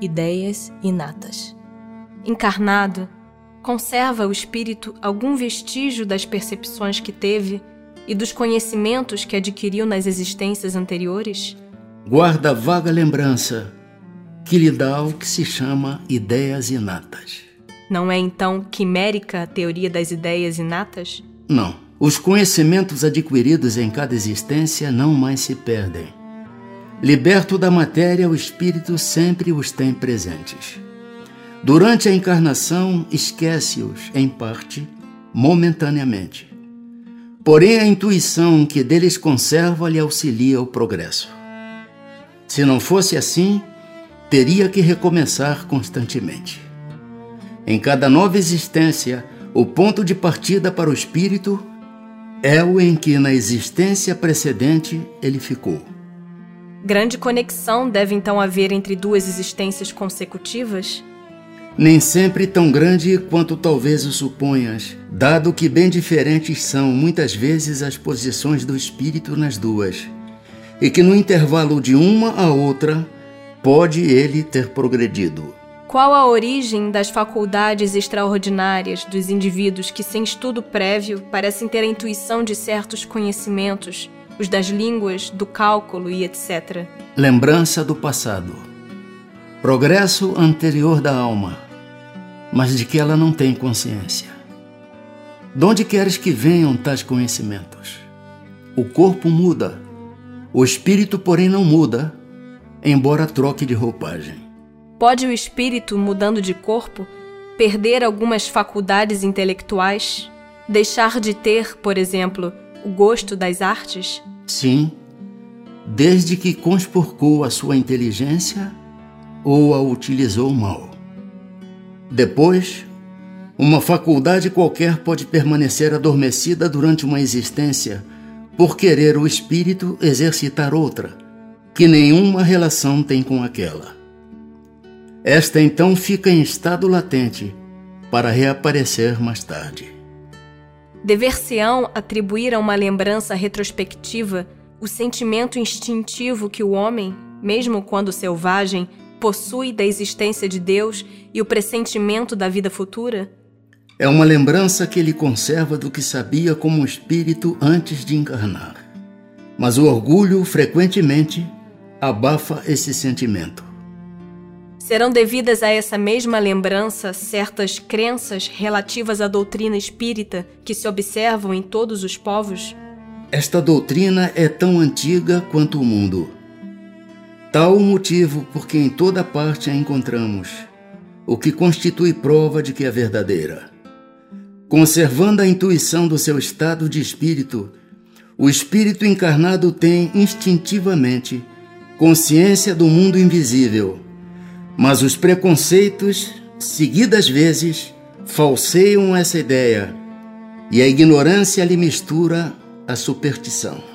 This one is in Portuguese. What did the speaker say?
ideias inatas. Encarnado, conserva o espírito algum vestígio das percepções que teve e dos conhecimentos que adquiriu nas existências anteriores? Guarda vaga lembrança que lhe dá o que se chama ideias inatas. Não é então quimérica a teoria das ideias inatas? Não. Os conhecimentos adquiridos em cada existência não mais se perdem. Liberto da matéria, o espírito sempre os tem presentes. Durante a encarnação, esquece-os, em parte, momentaneamente. Porém, a intuição que deles conserva lhe auxilia o progresso. Se não fosse assim, teria que recomeçar constantemente. Em cada nova existência, o ponto de partida para o espírito é o em que na existência precedente ele ficou. Grande conexão deve então haver entre duas existências consecutivas? Nem sempre tão grande quanto talvez o suponhas, dado que bem diferentes são muitas vezes as posições do espírito nas duas, e que no intervalo de uma a outra pode ele ter progredido. Qual a origem das faculdades extraordinárias dos indivíduos que, sem estudo prévio, parecem ter a intuição de certos conhecimentos, os das línguas, do cálculo e etc? Lembrança do passado. Progresso anterior da alma, mas de que ela não tem consciência. De onde queres que venham tais conhecimentos? O corpo muda, o espírito, porém, não muda, embora troque de roupagem. Pode o espírito, mudando de corpo, perder algumas faculdades intelectuais? Deixar de ter, por exemplo, o gosto das artes? Sim, desde que conspurcou a sua inteligência ou a utilizou mal. Depois, uma faculdade qualquer pode permanecer adormecida durante uma existência por querer o espírito exercitar outra que nenhuma relação tem com aquela. Esta então fica em estado latente para reaparecer mais tarde. Dever-se-ão atribuir a uma lembrança retrospectiva o sentimento instintivo que o homem, mesmo quando selvagem, possui da existência de Deus e o pressentimento da vida futura? É uma lembrança que ele conserva do que sabia como espírito antes de encarnar. Mas o orgulho, frequentemente, abafa esse sentimento. Serão devidas a essa mesma lembrança certas crenças relativas à doutrina espírita que se observam em todos os povos? Esta doutrina é tão antiga quanto o mundo. Tal o motivo porque em toda parte a encontramos, o que constitui prova de que é verdadeira. Conservando a intuição do seu estado de espírito, o espírito encarnado tem instintivamente consciência do mundo invisível, mas os preconceitos, seguidas vezes, falseiam essa ideia e a ignorância lhe mistura a superstição.